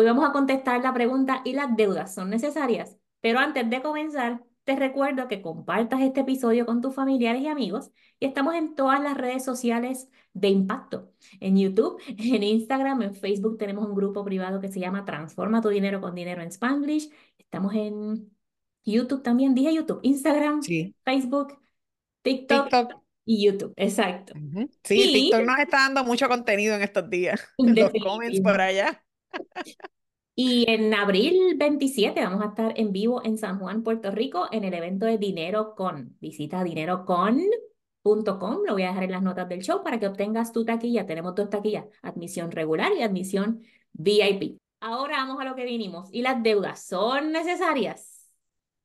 Hoy vamos a contestar la pregunta ¿y las deudas son necesarias? Pero antes de comenzar, te recuerdo que compartas este episodio con tus familiares y amigos y estamos en todas las redes sociales de impacto. En YouTube, en Instagram, en Facebook tenemos un grupo privado que se llama Transforma tu dinero con dinero en Spanglish. Estamos en YouTube también, dije YouTube, Instagram, Facebook, TikTok, y YouTube, exacto. Sí, TikTok nos está dando mucho contenido en estos días. Los comments por allá. Y en abril 27 vamos a estar en vivo en San Juan, Puerto Rico, en el evento de Dinero Con. Visita dinerocon.com, lo voy a dejar en las notas del show para que obtengas tu taquilla. Tenemos dos taquillas, admisión regular y admisión VIP. Ahora vamos a lo que vinimos. ¿Y las deudas son necesarias?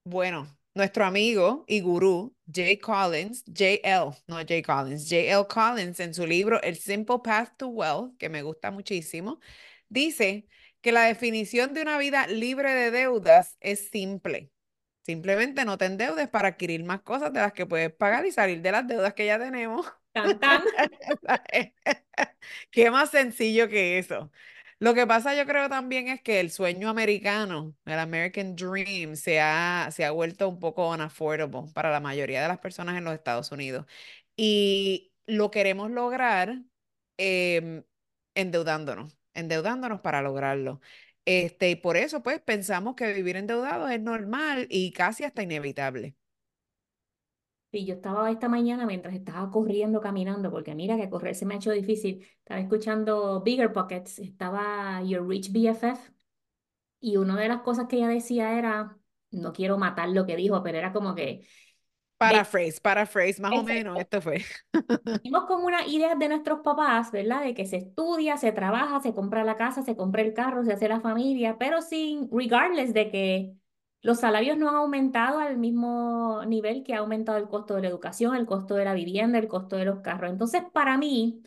Bueno, nuestro amigo y gurú Jay Collins, JL, no Jay Collins, JL Collins en su libro El Simple Path to Wealth, que me gusta muchísimo, dice que la definición de una vida libre de deudas es simple. Simplemente no te endeudes para adquirir más cosas de las que puedes pagar y salir de las deudas que ya tenemos. Qué más sencillo que eso. Lo que pasa yo creo también es que el sueño americano, el American Dream, se ha, se ha vuelto un poco unaffordable para la mayoría de las personas en los Estados Unidos. Y lo queremos lograr em, endeudándonos endeudándonos para lograrlo. Este, y por eso, pues, pensamos que vivir endeudado es normal y casi hasta inevitable. Sí, yo estaba esta mañana mientras estaba corriendo, caminando, porque mira que correr se me ha hecho difícil. Estaba escuchando Bigger Pockets, estaba Your Rich BFF, y una de las cosas que ella decía era, no quiero matar lo que dijo, pero era como que Paraphrase, paraphrase, más o menos, esto fue. Vimos con una idea de nuestros papás, ¿verdad? De que se estudia, se trabaja, se compra la casa, se compra el carro, se hace la familia, pero sin, regardless de que los salarios no han aumentado al mismo nivel que ha aumentado el costo de la educación, el costo de la vivienda, el costo de los carros. Entonces, para mí,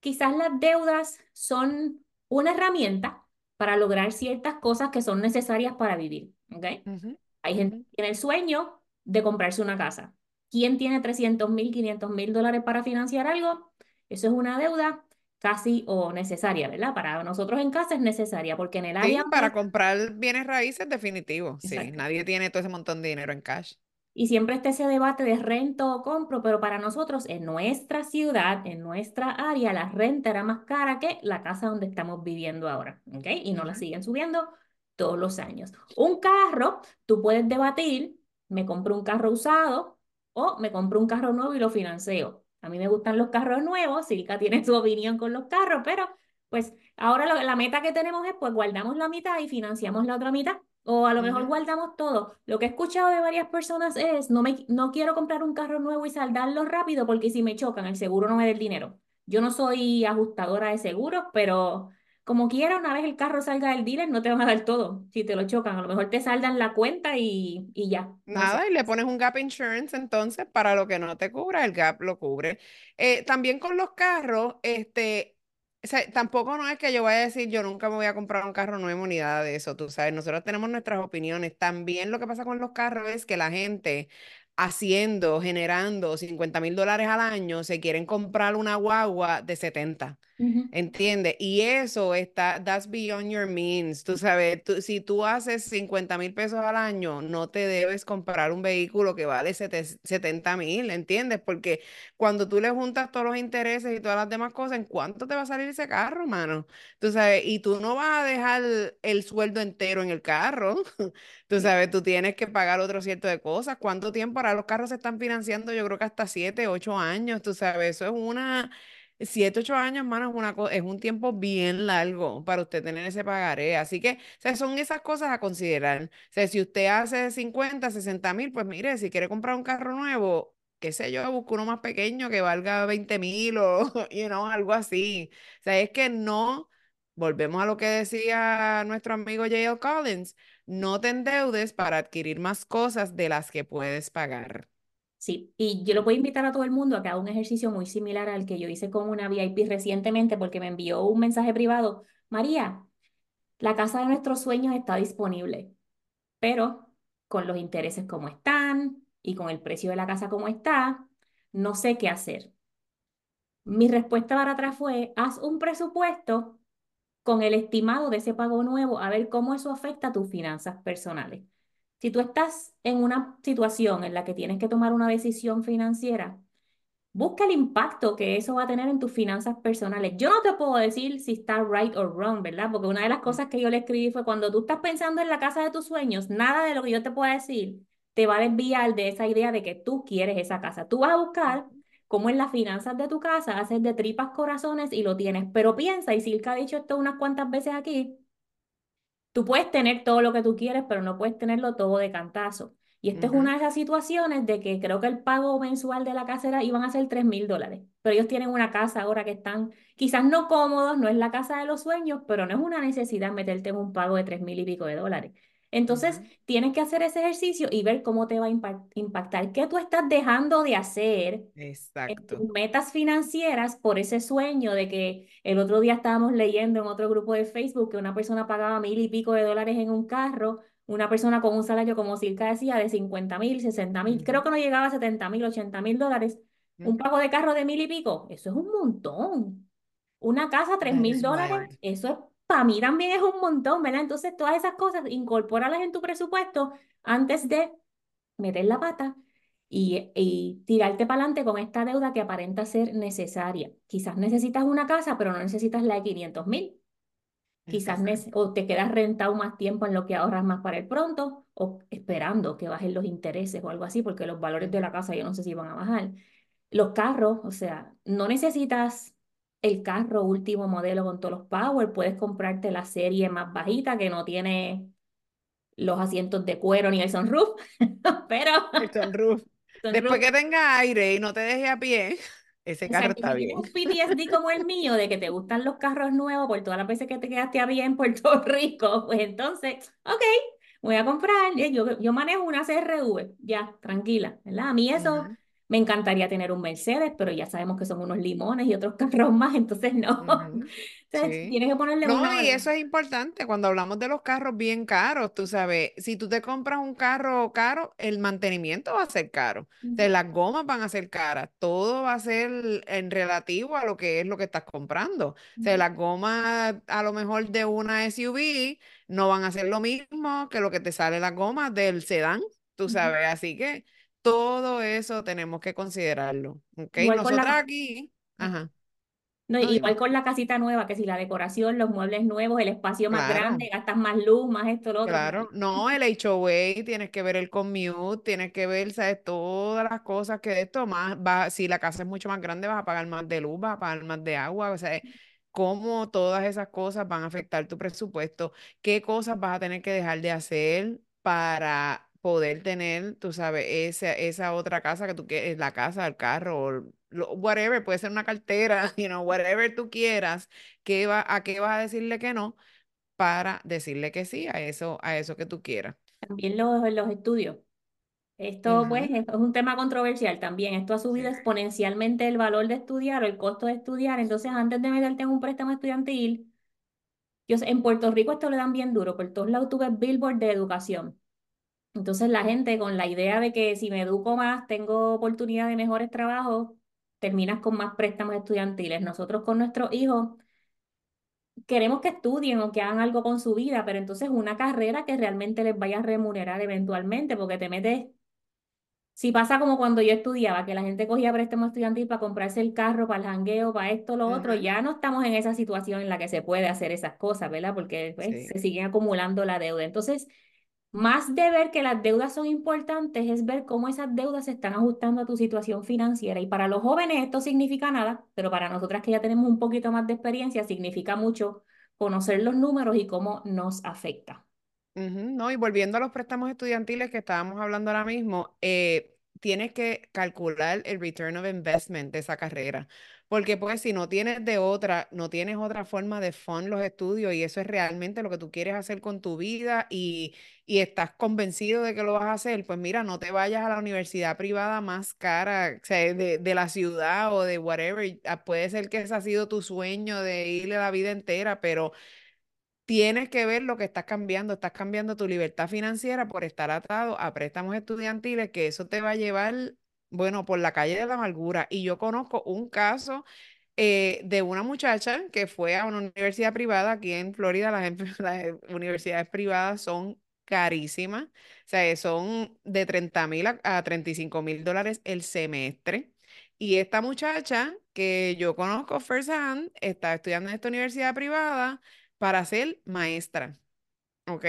quizás las deudas son una herramienta para lograr ciertas cosas que son necesarias para vivir, ¿ok? Hay gente que tiene el sueño de comprarse una casa. ¿Quién tiene 300 mil, 500 mil dólares para financiar algo? Eso es una deuda casi o necesaria, ¿verdad? Para nosotros en casa es necesaria porque en el área... Sí, para comprar bienes raíces definitivo, sí, nadie tiene todo ese montón de dinero en cash. Y siempre está ese debate de rento o compro, pero para nosotros en nuestra ciudad, en nuestra área, la renta era más cara que la casa donde estamos viviendo ahora, ¿ok? Y no la siguen subiendo todos los años. Un carro, tú puedes debatir me compro un carro usado o me compro un carro nuevo y lo financio. A mí me gustan los carros nuevos, Silka tiene su opinión con los carros, pero pues ahora la meta que tenemos es pues guardamos la mitad y financiamos la otra mitad. O a lo mejor guardamos todo. Lo que he escuchado de varias personas es, no, me, no quiero comprar un carro nuevo y saldarlo rápido porque si me chocan, el seguro no me da el dinero. Yo no soy ajustadora de seguros, pero como quiera, una vez el carro salga del dealer, no te van a dar todo. Si te lo chocan, a lo mejor te saldan la cuenta y, y ya. Nada, y le pones un gap insurance entonces para lo que no te cubra, el gap lo cubre. Eh, también con los carros, este, tampoco no es que yo vaya a decir yo nunca me voy a comprar un carro nuevo ni nada de eso, tú sabes, nosotros tenemos nuestras opiniones. También lo que pasa con los carros es que la gente haciendo, generando 50 mil dólares al año, se quieren comprar una guagua de 70. ¿Entiendes? Y eso está, that's beyond your means. Tú sabes, si tú haces 50 mil pesos al año, no te debes comprar un vehículo que vale 70 mil, ¿entiendes? Porque cuando tú le juntas todos los intereses y todas las demás cosas, ¿en cuánto te va a salir ese carro, mano? Tú sabes, y tú no vas a dejar el sueldo entero en el carro. Tú sabes, tú tienes que pagar otro cierto de cosas. ¿Cuánto tiempo? Ahora los carros se están financiando, yo creo que hasta 7, 8 años, tú sabes, eso es una 7, 8 años, hermano, es, una es un tiempo bien largo para usted tener ese pagaré. Así que, o sea, son esas cosas a considerar. O sea, si usted hace 50, 60 mil, pues mire, si quiere comprar un carro nuevo, qué sé yo, busco uno más pequeño que valga 20 mil o, you know, algo así. O sea, es que no, volvemos a lo que decía nuestro amigo J.L. Collins, no te endeudes para adquirir más cosas de las que puedes pagar. Sí, y yo lo voy a invitar a todo el mundo a que haga un ejercicio muy similar al que yo hice con una VIP recientemente porque me envió un mensaje privado. María, la casa de nuestros sueños está disponible, pero con los intereses como están y con el precio de la casa como está, no sé qué hacer. Mi respuesta para atrás fue, haz un presupuesto con el estimado de ese pago nuevo a ver cómo eso afecta a tus finanzas personales. Si tú estás en una situación en la que tienes que tomar una decisión financiera, busca el impacto que eso va a tener en tus finanzas personales. Yo no te puedo decir si está right or wrong, ¿verdad? Porque una de las cosas que yo le escribí fue cuando tú estás pensando en la casa de tus sueños, nada de lo que yo te pueda decir te va a desviar de esa idea de que tú quieres esa casa. Tú vas a buscar cómo en las finanzas de tu casa haces de tripas corazones y lo tienes. Pero piensa, y Silka ha dicho esto unas cuantas veces aquí, tú puedes tener todo lo que tú quieres, pero no puedes tenerlo todo de cantazo. Y esta es una de esas situaciones de que creo que el pago mensual de la casera iban a ser 3 mil dólares. Pero ellos tienen una casa ahora que están quizás no cómodos, no es la casa de los sueños, pero no es una necesidad meterte en un pago de 3 mil y pico de dólares. Entonces, tienes que hacer ese ejercicio y ver cómo te va a impactar, qué tú estás dejando de hacer en tus metas financieras por ese sueño de que el otro día estábamos leyendo en otro grupo de Facebook que una persona pagaba mil y pico de dólares en un carro, una persona con un salario, como Circa decía, de 50 mil, 60 mil, creo que no llegaba a 70 mil, 80 mil dólares, un pago de carro de mil y pico, eso es un montón. Una casa, 3 mil dólares, eso es para mí también es un montón, ¿verdad? Entonces, todas esas cosas, incorpóralas en tu presupuesto antes de meter la pata y, y tirarte para adelante con esta deuda que aparenta ser necesaria. Quizás necesitas una casa, pero no necesitas la de 500 mil. Quizás o te quedas rentado más tiempo en lo que ahorras más para el pronto o esperando que bajen los intereses o algo así, porque los valores de la casa yo no sé si van a bajar. Los carros, o sea, no necesitas el carro último modelo con todos los power, puedes comprarte la serie más bajita que no tiene los asientos de cuero ni el sunroof, pero... El sunroof. Después que tenga aire y no te deje a pie, ese carro está bien. un PTSD como el mío, de que te gustan los carros nuevos por todas las veces que te quedaste a pie en Puerto Rico, pues entonces, ok, voy a comprar, yo, yo manejo una CRV, ya, tranquila, ¿verdad? A mí eso... Me encantaría tener un Mercedes, pero ya sabemos que son unos limones y otros carros más, entonces no. tienes que ponerle No, y eso es importante cuando hablamos de los carros bien caros, tú sabes, si tú te compras un carro caro, el mantenimiento va a ser caro, las gomas van a ser caras, todo va a ser en relativo a lo que es lo que estás comprando. O sea, las gomas a lo mejor de una SUV no van a ser lo mismo que lo que te sale las gomas del sedán, tú sabes, así que todo eso tenemos que considerarlo. ¿ok? Nosotras aquí, ajá. No, igual con la casita nueva, que si la decoración, los muebles nuevos, el espacio más grande, gastas más luz, más esto, lo otro. Claro, no, el HOA, tienes que ver el commute, tienes que ver, ¿sabes? Todas las cosas que esto más va, si la casa es mucho más grande, vas a pagar más de luz, vas a pagar más de agua, o sea, cómo todas esas cosas van a afectar tu presupuesto, qué cosas vas a tener que dejar de hacer para poder tener, tú sabes, esa, esa otra casa que tú quieres, la casa, el carro, whatever, puede ser una cartera, you know, whatever tú quieras, ¿qué va, ¿a qué vas a decirle que no? Para decirle que sí a eso, a eso que tú quieras. También los, los estudios. Esto, pues, es un tema controversial también. Esto ha subido exponencialmente el valor de estudiar o el costo de estudiar. Entonces, antes de meterte en un préstamo estudiantil, yo, en Puerto Rico esto le dan bien duro. Por todos lados tú ves billboard de educación. Entonces la gente con la idea de que si me educo más, tengo oportunidad de mejores trabajos, terminas con más préstamos estudiantiles. Nosotros con nuestros hijos queremos que estudien o que hagan algo con su vida, pero entonces una carrera que realmente les vaya a remunerar eventualmente, porque te metes, si pasa como cuando yo estudiaba, que la gente cogía préstamo estudiantil para comprarse el carro, para el jangueo, para esto, lo otro, ya no estamos en esa situación en la que se puede hacer esas cosas, ¿verdad? Porque pues, se siguen acumulando la deuda. Entonces, más de ver que las deudas son importantes, es ver cómo esas deudas se están ajustando a tu situación financiera. Y para los jóvenes esto significa nada, pero para nosotras que ya tenemos un poquito más de experiencia, significa mucho conocer los números y cómo nos afecta. no, y volviendo a los préstamos estudiantiles que estábamos hablando ahora mismo, eh, tienes que calcular el return of investment de esa carrera. Porque pues si no tienes de otra, no tienes otra forma de fund los estudios y eso es realmente lo que tú quieres hacer con tu vida y, y estás convencido de que lo vas a hacer, pues mira, no te vayas a la universidad privada más cara o sea, de, de, la ciudad o de whatever. Ah, puede ser que ese ha sido tu sueño de irle la vida entera, pero tienes que ver lo que estás cambiando. Estás cambiando tu libertad financiera por estar atado a préstamos estudiantiles, que eso te va a llevar bueno, por la calle de la amargura. Y yo conozco un caso eh, de una muchacha que fue a una universidad privada aquí en Florida. Las, las universidades privadas son carísimas, o sea, son de 30 mil a, a 35 mil dólares el semestre. Y esta muchacha que yo conozco first hand está estudiando en esta universidad privada para ser maestra. ¿Ok?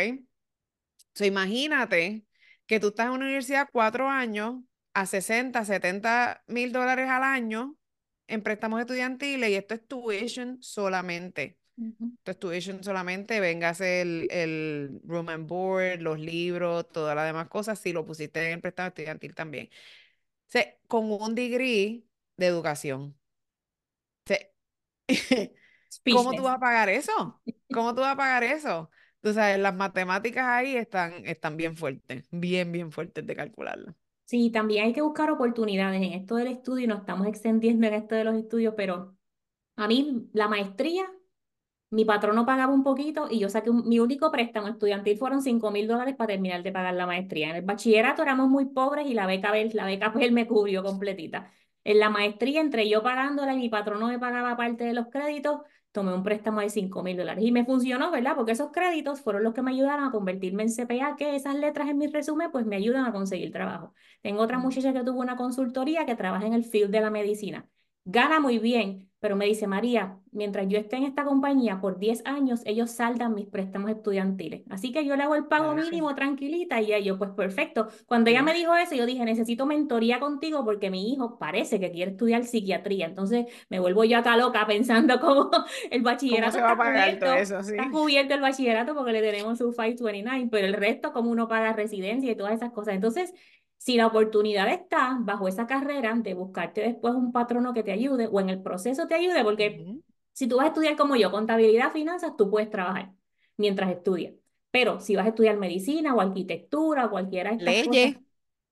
So, imagínate que tú estás en una universidad cuatro años a 60, 70 mil dólares al año en préstamos estudiantiles y esto es tuition solamente. Esto es tuition solamente, véngase el, el room and board, los libros, todas las demás cosas, si lo pusiste en el préstamo estudiantil también. O sea, con un degree de educación. O sea, ¿Cómo tú vas a pagar eso? ¿Cómo tú vas a pagar eso? Tú sabes, las matemáticas ahí están, están bien fuertes, bien, bien fuertes de calcularlo. Sí, también hay que buscar oportunidades en esto del estudio nos estamos extendiendo en esto de los estudios, pero a mí la maestría, mi patrono pagaba un poquito y yo saqué un- mi único préstamo estudiantil fueron 5 mil dólares para terminar de pagar la maestría. En el bachillerato éramos muy pobres y la beca, la beca Pell me cubrió completita. En la maestría, entre yo pagándola y mi patrono me pagaba parte de los créditos, tomé un préstamo de 5 mil dólares. Y me funcionó, ¿verdad? Porque esos créditos fueron los que me ayudaron a convertirme en CPA, que esas letras en mi resumen pues me ayudan a conseguir trabajo. Tengo otra muchacha que tuvo una consultoría que trabaja en el field de la medicina. Gana muy bien, pero me dice, María, mientras yo esté en esta compañía por 10 años, ellos saldan mis préstamos estudiantiles. Así que yo le hago el pago Eso. mínimo tranquilita y yo, pues perfecto. Cuando ella me dijo eso, yo dije, necesito mentoría contigo porque mi hijo parece que quiere estudiar psiquiatría. Entonces me vuelvo yo acá loca pensando cómo el ¿Cómo bachillerato se va a está todo cubierto. eso? Sí. Está cubierto el bachillerato porque le tenemos su 529, pero el resto, como uno paga residencia y todas esas cosas. Entonces, si la oportunidad está bajo esa carrera de buscarte después un patrono que te ayude o en el proceso te ayude, porque si tú vas a estudiar como yo, contabilidad, finanzas, tú puedes trabajar mientras estudias. Pero si vas a estudiar medicina o arquitectura o cualquiera de estas cosas, Leyes.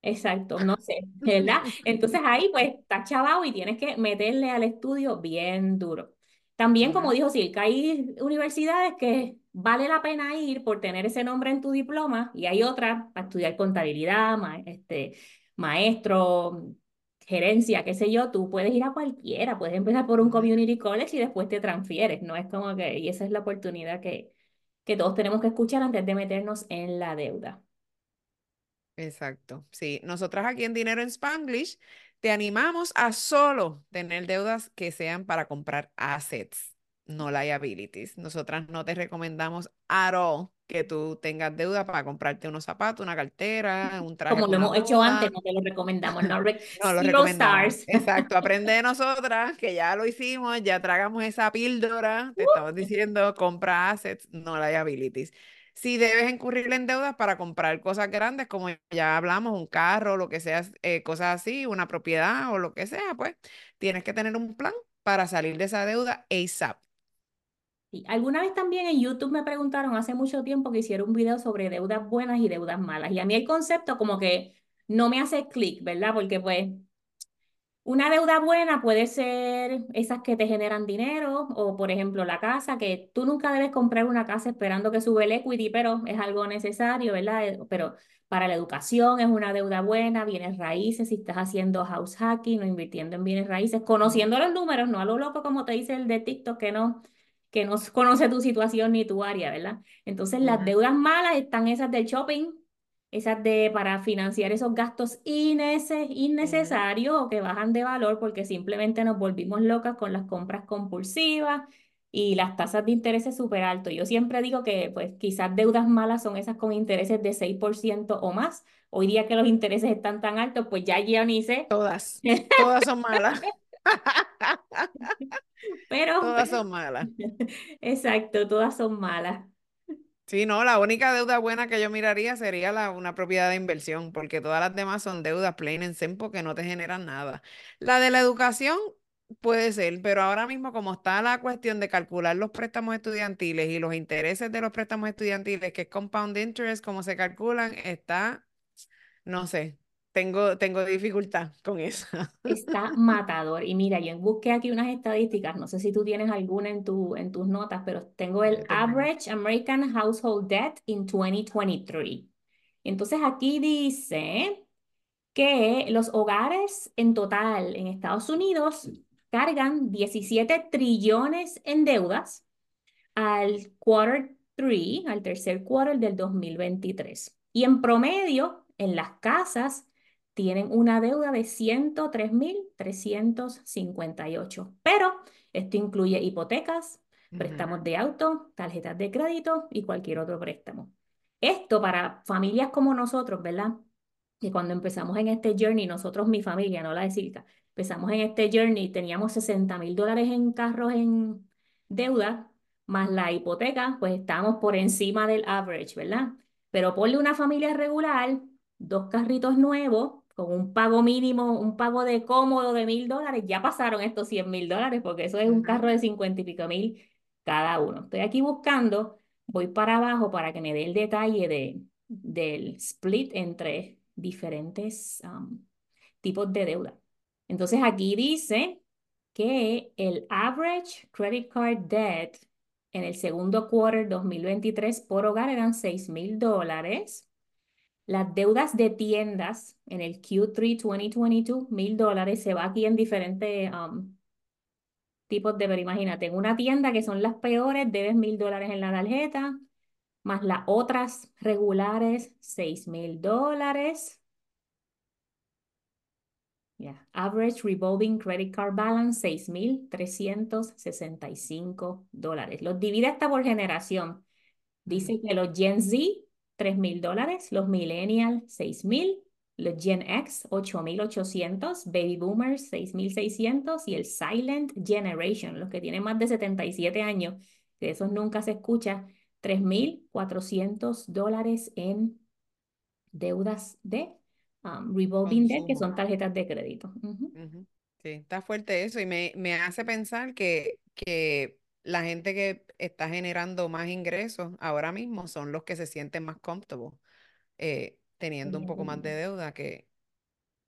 Exacto, no sé, ¿verdad? Entonces ahí pues estás chavado y tienes que meterle al estudio bien duro. También, como dijo Silka, hay universidades que vale la pena ir por tener ese nombre en tu diploma y hay otras para estudiar contabilidad, este, maestro, gerencia, qué sé yo, tú puedes ir a cualquiera, puedes empezar por un community college y después te transfieres, no es como que, y esa es la oportunidad que, que todos tenemos que escuchar antes de meternos en la deuda. Exacto. Sí, nosotras aquí en Dinero en Spanglish te animamos a solo tener deudas que sean para comprar assets, no liabilities. Nosotras no te recomendamos at all que tú tengas deuda para comprarte unos zapatos, una cartera, un traje Como lo hemos hecho antes, no te lo recomendamos. No, re- No lo recomendamos. stars. Exacto, aprende de nosotras, que ya lo hicimos, ya tragamos esa píldora, te estamos diciendo, compra assets, no liabilities. Si debes incurrir en deudas para comprar cosas grandes, como ya hablamos, un carro, lo que sea, eh, cosas así, una propiedad o lo que sea, pues tienes que tener un plan para salir de esa deuda ASAP. Alguna vez también en YouTube me preguntaron hace mucho tiempo que hiciera un video sobre deudas buenas y deudas malas. Y a mí el concepto como que no me hace clic, ¿verdad? Porque pues Una deuda buena puede ser esas que te generan dinero o, por ejemplo, la casa, que tú nunca debes comprar una casa esperando que sube el equity, pero es algo necesario, ¿verdad? Eh, Pero para la educación es una deuda buena, bienes raíces, si estás haciendo house hacking o invirtiendo en bienes raíces, conociendo los números, no a lo loco como te dice el de TikTok que no, que no conoce tu situación ni tu área, ¿verdad? Entonces las deudas malas están esas del shopping esas de para financiar esos gastos innece- innecesarios o que bajan de valor porque simplemente nos volvimos locas con las compras compulsivas y las tasas de intereses súper altos. Yo siempre digo que pues quizás deudas malas son esas con intereses de 6% o más. Hoy día que los intereses están tan altos, pues ya yo ni sé, Todas, todas son malas, pero todas son malas. exacto, todas son malas. Sí, no, la única deuda buena que yo miraría sería la, una propiedad de inversión, porque todas las demás son deudas plain and simple que no te generan nada. La de la educación puede ser, pero ahora mismo como está la cuestión de calcular los préstamos estudiantiles y los intereses de los préstamos estudiantiles, que es compound interest, cómo se calculan, está, no sé, tengo, tengo dificultad con eso. Está matador. Y mira, yo busqué aquí unas estadísticas, no sé si tú tienes alguna en, tu, en tus notas, pero tengo el. Average American Household Debt in 2023. Entonces aquí dice que los hogares en total en Estados Unidos cargan 17 trillones en deudas al quarter 3, al tercer quarter del 2023. Y en promedio, en las casas, tienen una deuda de 103.358. Pero esto incluye hipotecas, préstamos de auto, tarjetas de crédito y cualquier otro préstamo. Esto para familias como nosotros, ¿verdad? Que cuando empezamos en este journey, nosotros, mi familia, no la de Silca, empezamos en este journey, teníamos 60 mil dólares en carros en deuda, más la hipoteca, pues estábamos por encima del average, ¿verdad? Pero ponle una familia regular, dos carritos nuevos, con un pago mínimo, un pago de cómodo de mil dólares, ya pasaron estos 100 mil dólares, porque eso es un carro de 50 y pico mil cada uno. Estoy aquí buscando, voy para abajo para que me dé el detalle de, del split entre diferentes um, tipos de deuda. Entonces aquí dice que el average credit card debt en el segundo quarter 2023 por hogar eran 6 mil dólares. Las deudas de tiendas en el Q3 2022, mil dólares, se va aquí en diferentes um, tipos de, pero imagínate, en una tienda que son las peores, debes mil dólares en la tarjeta, más las otras regulares, seis mil dólares. Yeah. Average revolving credit card balance, 6.365 dólares. Los divide hasta por generación. Dice que los Gen Z, 3.000 dólares, los Millennial, 6.000, los Gen X 8800, Baby Boomers 6600 y el Silent Generation, los que tienen más de 77 años, de esos nunca se escucha, 3400 dólares en deudas de um, revolving debt, que son tarjetas de crédito. Sí, está fuerte eso y me, me hace pensar que, que la gente que está generando más ingresos ahora mismo son los que se sienten más comfortable. Eh, teniendo un poco más de deuda que,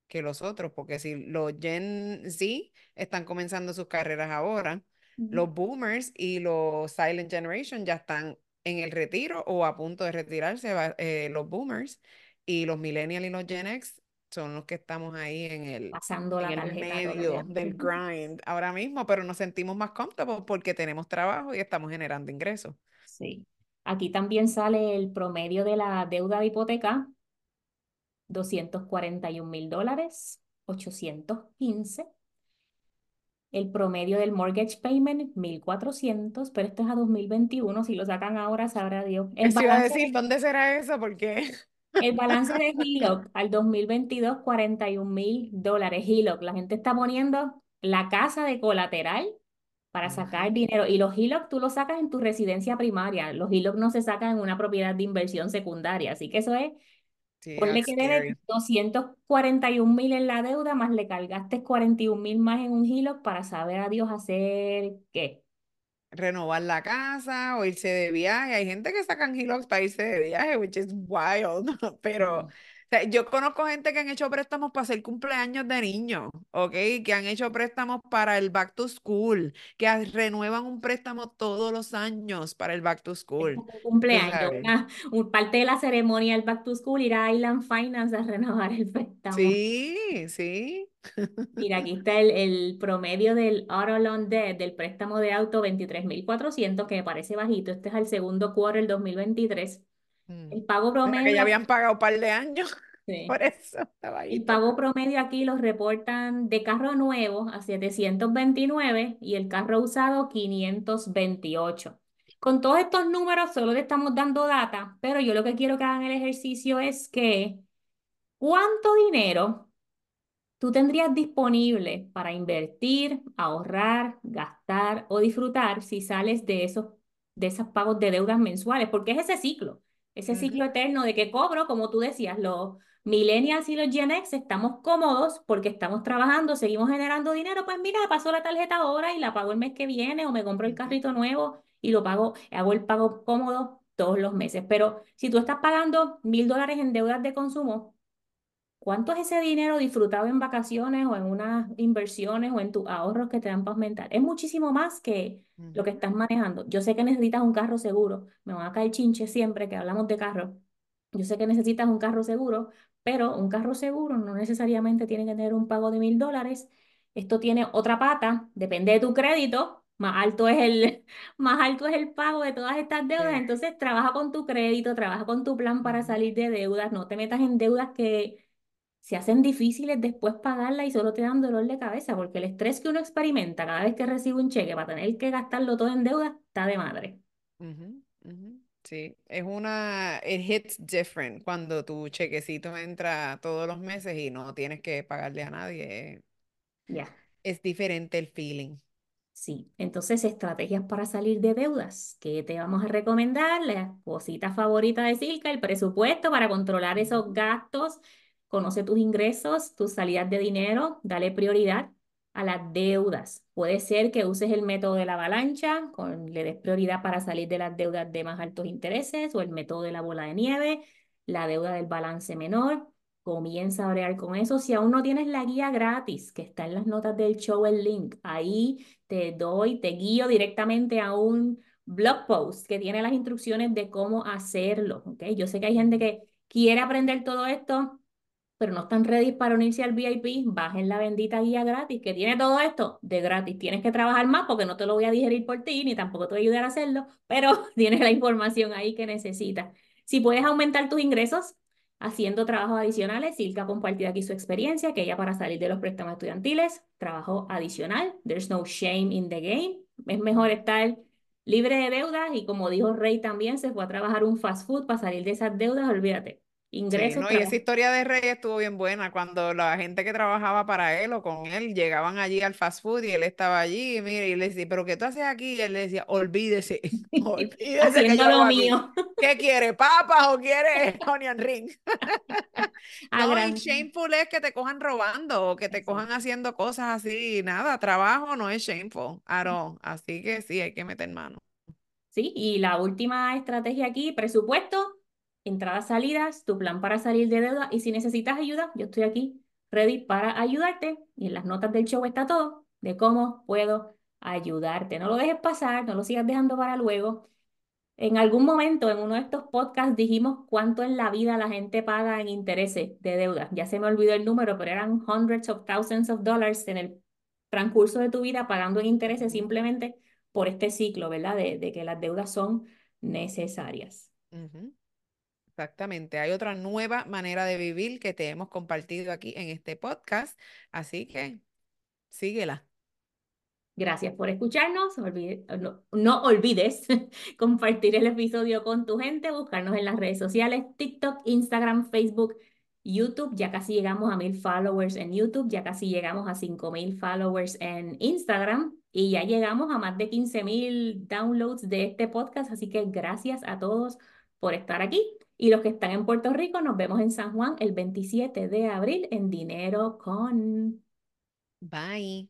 que los otros, porque si los Gen Z están comenzando sus carreras ahora, los boomers y los Silent Generation ya están en el retiro o a punto de retirarse, eh, los boomers, y los millennials y los Gen X son los que estamos ahí en el, Pasando la el medio del grind ahora mismo, pero nos sentimos más cómodos porque tenemos trabajo y estamos generando ingresos. Sí. Aquí también sale el promedio de la deuda de hipoteca 241 mil dólares, 815. El promedio del mortgage payment, 1.400, pero esto es a 2021. Si lo sacan ahora, sabrá Dios. El balance, iba a decir, ¿dónde será eso? Porque... El balance de HELOC al 2022, 41 mil dólares. HELOC, la gente está poniendo la casa de colateral para sacar dinero. Y los HELOC tú los sacas en tu residencia primaria. Los HELOC no se sacan en una propiedad de inversión secundaria. Así que eso es Sí, Ponle que debes 241 mil en la deuda, más le cargaste 41 mil más en un hilo para saber a Dios hacer qué. Renovar la casa o irse de viaje. Hay gente que sacan hilos para irse de viaje, which is wild, pero yo conozco gente que han hecho préstamos para hacer cumpleaños de niños, ¿ok? Que han hecho préstamos para el back to school, que renuevan un préstamo todos los años para el back to school. cumpleaños, un, parte de la ceremonia del back to school, ir a Island Finance a renovar el préstamo. Sí, sí. Mira, aquí está el, el promedio del auto loan debt, del préstamo de auto 23.400, que me parece bajito. Este es el segundo quarter del 2023 Mm. El pago promedio. Que ya habían pagado un par de años. Por eso estaba ahí. El pago promedio aquí los reportan de carro nuevo a 729 y el carro usado 528. Con todos estos números solo le estamos dando data, pero yo lo que quiero que hagan el ejercicio es que ¿cuánto dinero tú tendrías disponible para invertir, ahorrar, gastar o disfrutar si sales de esos, de esos pagos de deudas mensuales? Porque es ese ciclo. Ese ciclo eterno de que cobro, como tú decías, los millennials y los Gen X estamos cómodos porque estamos trabajando, seguimos generando dinero, pues mira, paso la tarjeta ahora y la pago el mes que viene o me compro el carrito nuevo y lo pago, hago el pago cómodo todos los meses. Pero si tú estás pagando mil dólares en deudas de consumo, ¿cuánto es ese dinero disfrutado en vacaciones o en unas inversiones o en tus ahorros que te dan para aumentar? Es muchísimo más que lo que estás manejando. Yo sé que necesitas un carro seguro, me van a caer chinches siempre que hablamos de carro. Yo sé que necesitas un carro seguro, pero un carro seguro no necesariamente tiene que tener un pago de mil dólares. Esto tiene otra pata, depende de tu crédito, más alto es el, más alto es el pago de todas estas deudas. Entonces, trabaja con tu crédito, trabaja con tu plan para salir de deudas, no te metas en deudas que se hacen difíciles después pagarlas y solo te dan dolor de cabeza, porque el estrés que uno experimenta cada vez que recibe un cheque para tener que gastarlo todo en deudas está de madre. Ujú, ujú. Sí, es una, it hits different cuando tu chequecito entra todos los meses y no tienes que pagarle a nadie. Ya. Es diferente el feeling. Sí, entonces estrategias para salir de deudas. ¿Qué te vamos a recomendar? La cosita favorita de Silka, el presupuesto para controlar esos gastos. Conoce tus ingresos, tus salidas de dinero, dale prioridad a las deudas. Puede ser que uses el método de la avalancha, con, le des prioridad para salir de las deudas de más altos intereses o el método de la bola de nieve, la deuda del balance menor. Comienza a bregar con eso. Si aún no tienes la guía gratis, que está en las notas del show, el link, ahí te doy, te guío directamente a un blog post que tiene las instrucciones de cómo hacerlo. ¿okay? Yo sé que hay gente que quiere aprender todo esto, pero no están ready para unirse al VIP. Bajen la bendita guía gratis que tiene todo esto de gratis. Tienes que trabajar más porque no te lo voy a digerir por ti ni tampoco te voy a ayudar a hacerlo, pero tienes la información ahí que necesitas. Si puedes aumentar tus ingresos, haciendo trabajos adicionales. Silka ha compartido aquí su experiencia, que ella para salir de los préstamos estudiantiles, trabajo adicional. There's no shame in the game. Es mejor estar libre de deudas y como dijo Rey también, se fue a trabajar un fast food para salir de esas deudas, olvídate. Sí, Ingresos, no, y esa historia de Rey estuvo bien buena cuando la gente que trabajaba para él o con él llegaban allí al fast food y él estaba allí y mire, y le decía, ¿pero qué tú haces aquí? Y él le decía, olvídese, olvídese que yo lo aquí. mío. ¿Qué quiere? ¿Papas o quiere onion ring? A No, y shameful es que te cojan robando o que te cojan haciendo cosas así. Nada, trabajo no es shameful all. Así que sí, hay que meter mano. Sí, y la última estrategia aquí, presupuesto, entradas, salidas, tu plan para salir de deuda y si necesitas ayuda, yo estoy aquí ready para ayudarte y en las notas del show está todo de cómo puedo ayudarte. No lo dejes pasar, no lo sigas dejando para luego. En algún momento en uno de estos podcasts dijimos cuánto en la vida la gente paga en intereses de deuda. Ya se me olvidó el número, pero eran hundreds of thousands of dollars en el transcurso de tu vida pagando en intereses simplemente por este ciclo, ¿verdad? De, que las deudas son necesarias. Exactamente. Hay otra nueva manera de vivir que te hemos compartido aquí en este podcast. Así que síguela. Gracias por escucharnos. No, no olvides compartir el episodio con tu gente, buscarnos en las redes sociales, TikTok, Instagram, Facebook, YouTube. Ya casi llegamos a mil followers en YouTube, ya casi llegamos a cinco mil followers en Instagram y ya llegamos a más de quince mil downloads de este podcast. Así que gracias a todos por estar aquí. Y los que están en Puerto Rico, nos vemos en San Juan el 27 de abril en Dinero con... Bye.